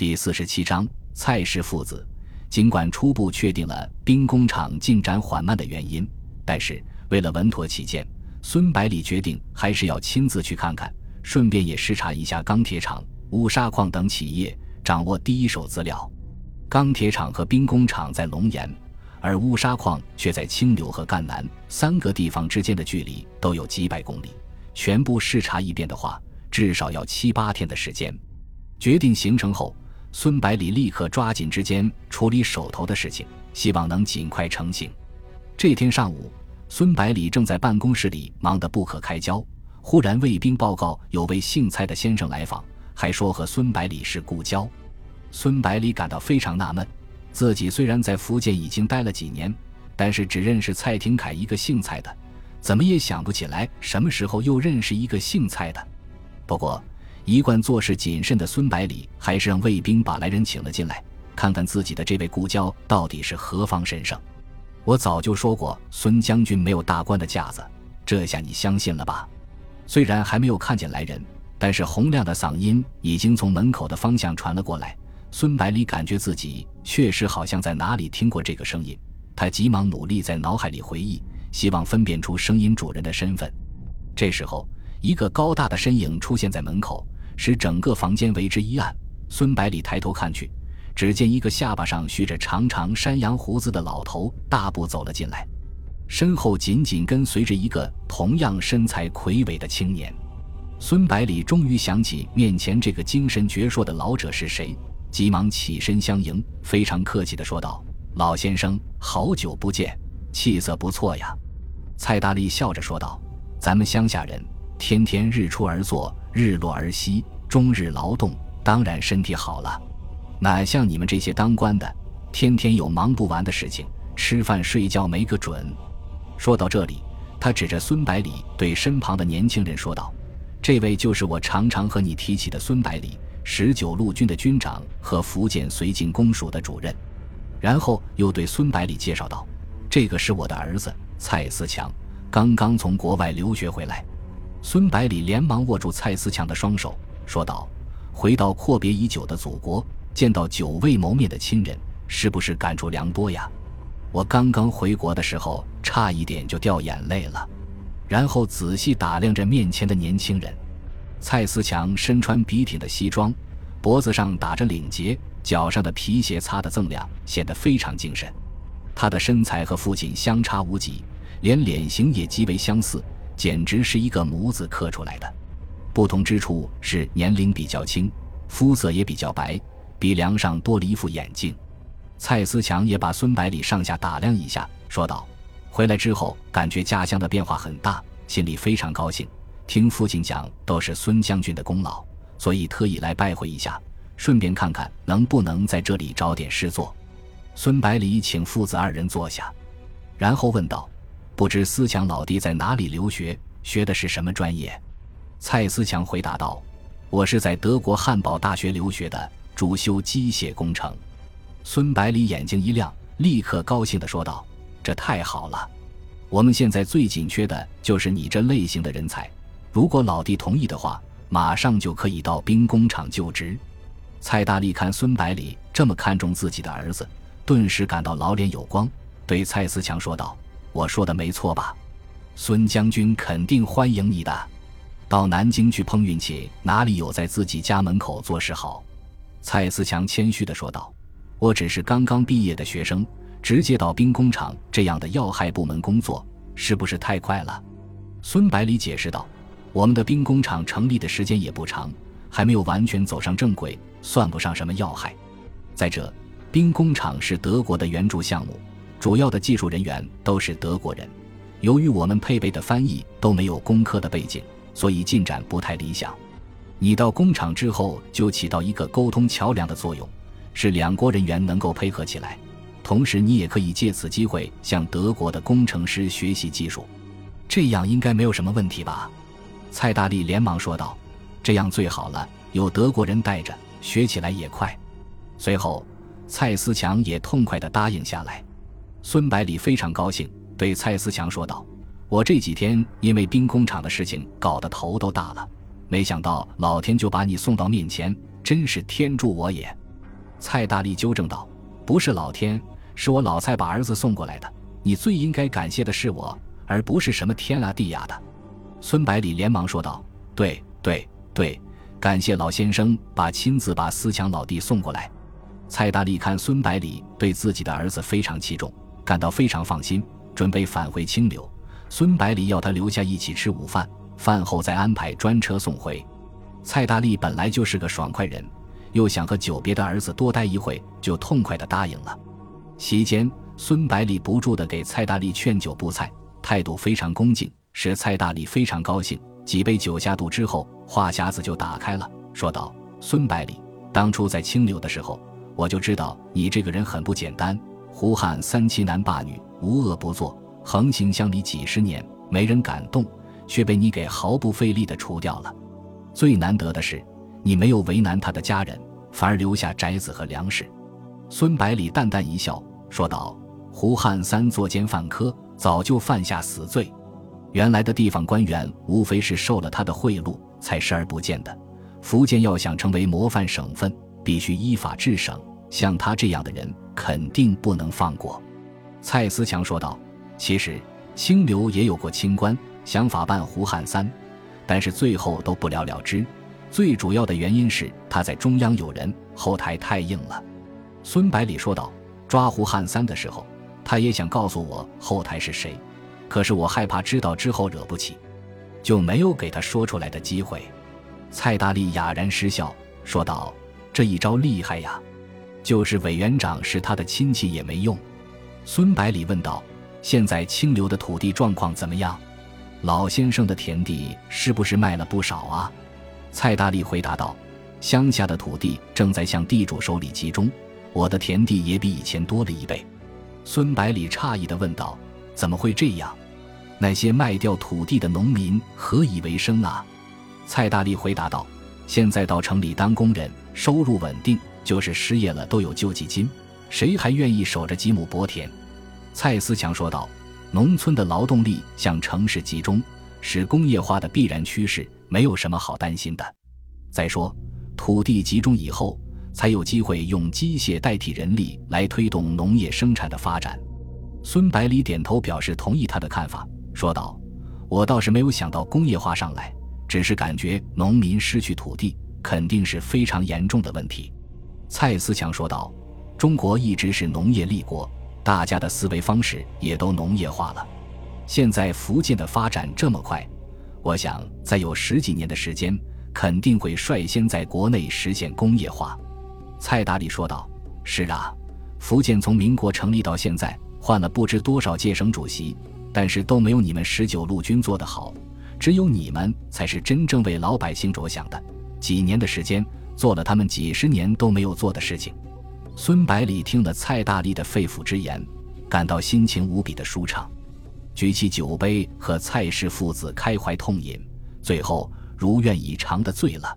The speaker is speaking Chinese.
第四十七章蔡氏父子。尽管初步确定了兵工厂进展缓慢的原因，但是为了稳妥起见，孙百里决定还是要亲自去看看，顺便也视察一下钢铁厂、乌沙矿等企业，掌握第一手资料。钢铁厂和兵工厂在龙岩，而乌沙矿却在清流和赣南三个地方之间的距离都有几百公里，全部视察一遍的话，至少要七八天的时间。决定行程后。孙百里立刻抓紧时间处理手头的事情，希望能尽快成行。这天上午，孙百里正在办公室里忙得不可开交，忽然卫兵报告有位姓蔡的先生来访，还说和孙百里是故交。孙百里感到非常纳闷，自己虽然在福建已经待了几年，但是只认识蔡廷锴一个姓蔡的，怎么也想不起来什么时候又认识一个姓蔡的。不过，一贯做事谨慎的孙百里，还是让卫兵把来人请了进来，看看自己的这位故交到底是何方神圣。我早就说过，孙将军没有大官的架子，这下你相信了吧？虽然还没有看见来人，但是洪亮的嗓音已经从门口的方向传了过来。孙百里感觉自己确实好像在哪里听过这个声音，他急忙努力在脑海里回忆，希望分辨出声音主人的身份。这时候。一个高大的身影出现在门口，使整个房间为之一暗。孙百里抬头看去，只见一个下巴上蓄着长长山羊胡子的老头大步走了进来，身后紧紧跟随着一个同样身材魁伟的青年。孙百里终于想起面前这个精神矍铄的老者是谁，急忙起身相迎，非常客气地说道：“老先生，好久不见，气色不错呀。”蔡大力笑着说道：“咱们乡下人。”天天日出而作，日落而息，终日劳动，当然身体好了。哪像你们这些当官的，天天有忙不完的事情，吃饭睡觉没个准。说到这里，他指着孙百里，对身旁的年轻人说道：“这位就是我常常和你提起的孙百里，十九路军的军长和福建绥靖公署的主任。”然后又对孙百里介绍道：“这个是我的儿子蔡思强，刚刚从国外留学回来。”孙百里连忙握住蔡思强的双手，说道：“回到阔别已久的祖国，见到久未谋面的亲人，是不是感触良多呀？我刚刚回国的时候，差一点就掉眼泪了。”然后仔细打量着面前的年轻人，蔡思强身穿笔挺的西装，脖子上打着领结，脚上的皮鞋擦得锃亮，显得非常精神。他的身材和父亲相差无几，连脸型也极为相似。简直是一个模子刻出来的，不同之处是年龄比较轻，肤色也比较白，鼻梁上多了一副眼镜。蔡思强也把孙百里上下打量一下，说道：“回来之后感觉家乡的变化很大，心里非常高兴。听父亲讲都是孙将军的功劳，所以特意来拜会一下，顺便看看能不能在这里找点事做。”孙百里请父子二人坐下，然后问道。不知思强老弟在哪里留学，学的是什么专业？蔡思强回答道：“我是在德国汉堡大学留学的，主修机械工程。”孙百里眼睛一亮，立刻高兴地说道：“这太好了！我们现在最紧缺的就是你这类型的人才。如果老弟同意的话，马上就可以到兵工厂就职。”蔡大力看孙百里这么看重自己的儿子，顿时感到老脸有光，对蔡思强说道。我说的没错吧？孙将军肯定欢迎你的。到南京去碰运气，哪里有在自己家门口做事好？蔡思强谦虚地说道：“我只是刚刚毕业的学生，直接到兵工厂这样的要害部门工作，是不是太快了？”孙百里解释道：“我们的兵工厂成立的时间也不长，还没有完全走上正轨，算不上什么要害。再者，兵工厂是德国的援助项目。”主要的技术人员都是德国人，由于我们配备的翻译都没有工科的背景，所以进展不太理想。你到工厂之后就起到一个沟通桥梁的作用，是两国人员能够配合起来。同时，你也可以借此机会向德国的工程师学习技术，这样应该没有什么问题吧？蔡大力连忙说道：“这样最好了，有德国人带着，学起来也快。”随后，蔡思强也痛快地答应下来。孙百里非常高兴，对蔡思强说道：“我这几天因为兵工厂的事情搞得头都大了，没想到老天就把你送到面前，真是天助我也。”蔡大力纠正道：“不是老天，是我老蔡把儿子送过来的。你最应该感谢的是我，而不是什么天啊地呀的。”孙百里连忙说道：“对对对，感谢老先生把亲自把思强老弟送过来。”蔡大力看孙百里对自己的儿子非常器重，感到非常放心，准备返回清流。孙百里要他留下一起吃午饭，饭后再安排专车送回。蔡大力本来就是个爽快人。又想和久别的儿子多待一会，就痛快地答应了。席间，孙百里不住地给蔡大力劝酒布菜，态度非常恭敬，使蔡大力非常高兴。几杯酒下肚之后，话匣子就打开了，说道：“孙百里，当初在清流的时候，我就知道你这个人很不简单。胡汉三妻男霸女，无恶不作，横行乡里几十年，没人敢动，却被你给毫不费力的除掉了。最难得的是。”你没有为难他的家人，反而留下宅子和粮食。孙百里淡淡一笑，说道：“胡汉三作奸犯科，早就犯下死罪。原来的地方官员无非是受了他的贿赂，才视而不见的。福建要想成为模范省份，必须依法治省，像他这样的人，肯定不能放过。”蔡思强说道：“其实清流也有过清官想法办胡汉三，但是最后都不了了之。”最主要的原因是他在中央有人，后台太硬了。孙百里说道：“抓胡汉三的时候，他也想告诉我后台是谁，可是我害怕知道之后惹不起，就没有给他说出来的机会。”蔡大力哑然失笑，说道：“这一招厉害呀，就是委员长是他的亲戚也没用。”孙百里问道：“现在清流的土地状况怎么样？老先生的田地是不是卖了不少啊？”蔡大力回答道：“乡下的土地正在向地主手里集中，我的田地也比以前多了一倍。”孙百里诧异地问道：“怎么会这样？那些卖掉土地的农民何以为生啊？”蔡大力回答道：“现在到城里当工人，收入稳定，就是失业了都有救济金，谁还愿意守着几亩薄田？”蔡思强说道：“农村的劳动力向城市集中，是工业化的必然趋势。”没有什么好担心的。再说，土地集中以后，才有机会用机械代替人力来推动农业生产的发展。孙百里点头表示同意他的看法，说道：“我倒是没有想到工业化上来，只是感觉农民失去土地肯定是非常严重的问题。”蔡思强说道：“中国一直是农业立国，大家的思维方式也都农业化了。现在福建的发展这么快。”我想，再有十几年的时间，肯定会率先在国内实现工业化。”蔡达理说道。“是啊，福建从民国成立到现在，换了不知多少届省主席，但是都没有你们十九路军做得好。只有你们才是真正为老百姓着想的。几年的时间，做了他们几十年都没有做的事情。”孙百里听了蔡大力的肺腑之言，感到心情无比的舒畅。举起酒杯，和蔡氏父子开怀痛饮，最后如愿以偿的醉了。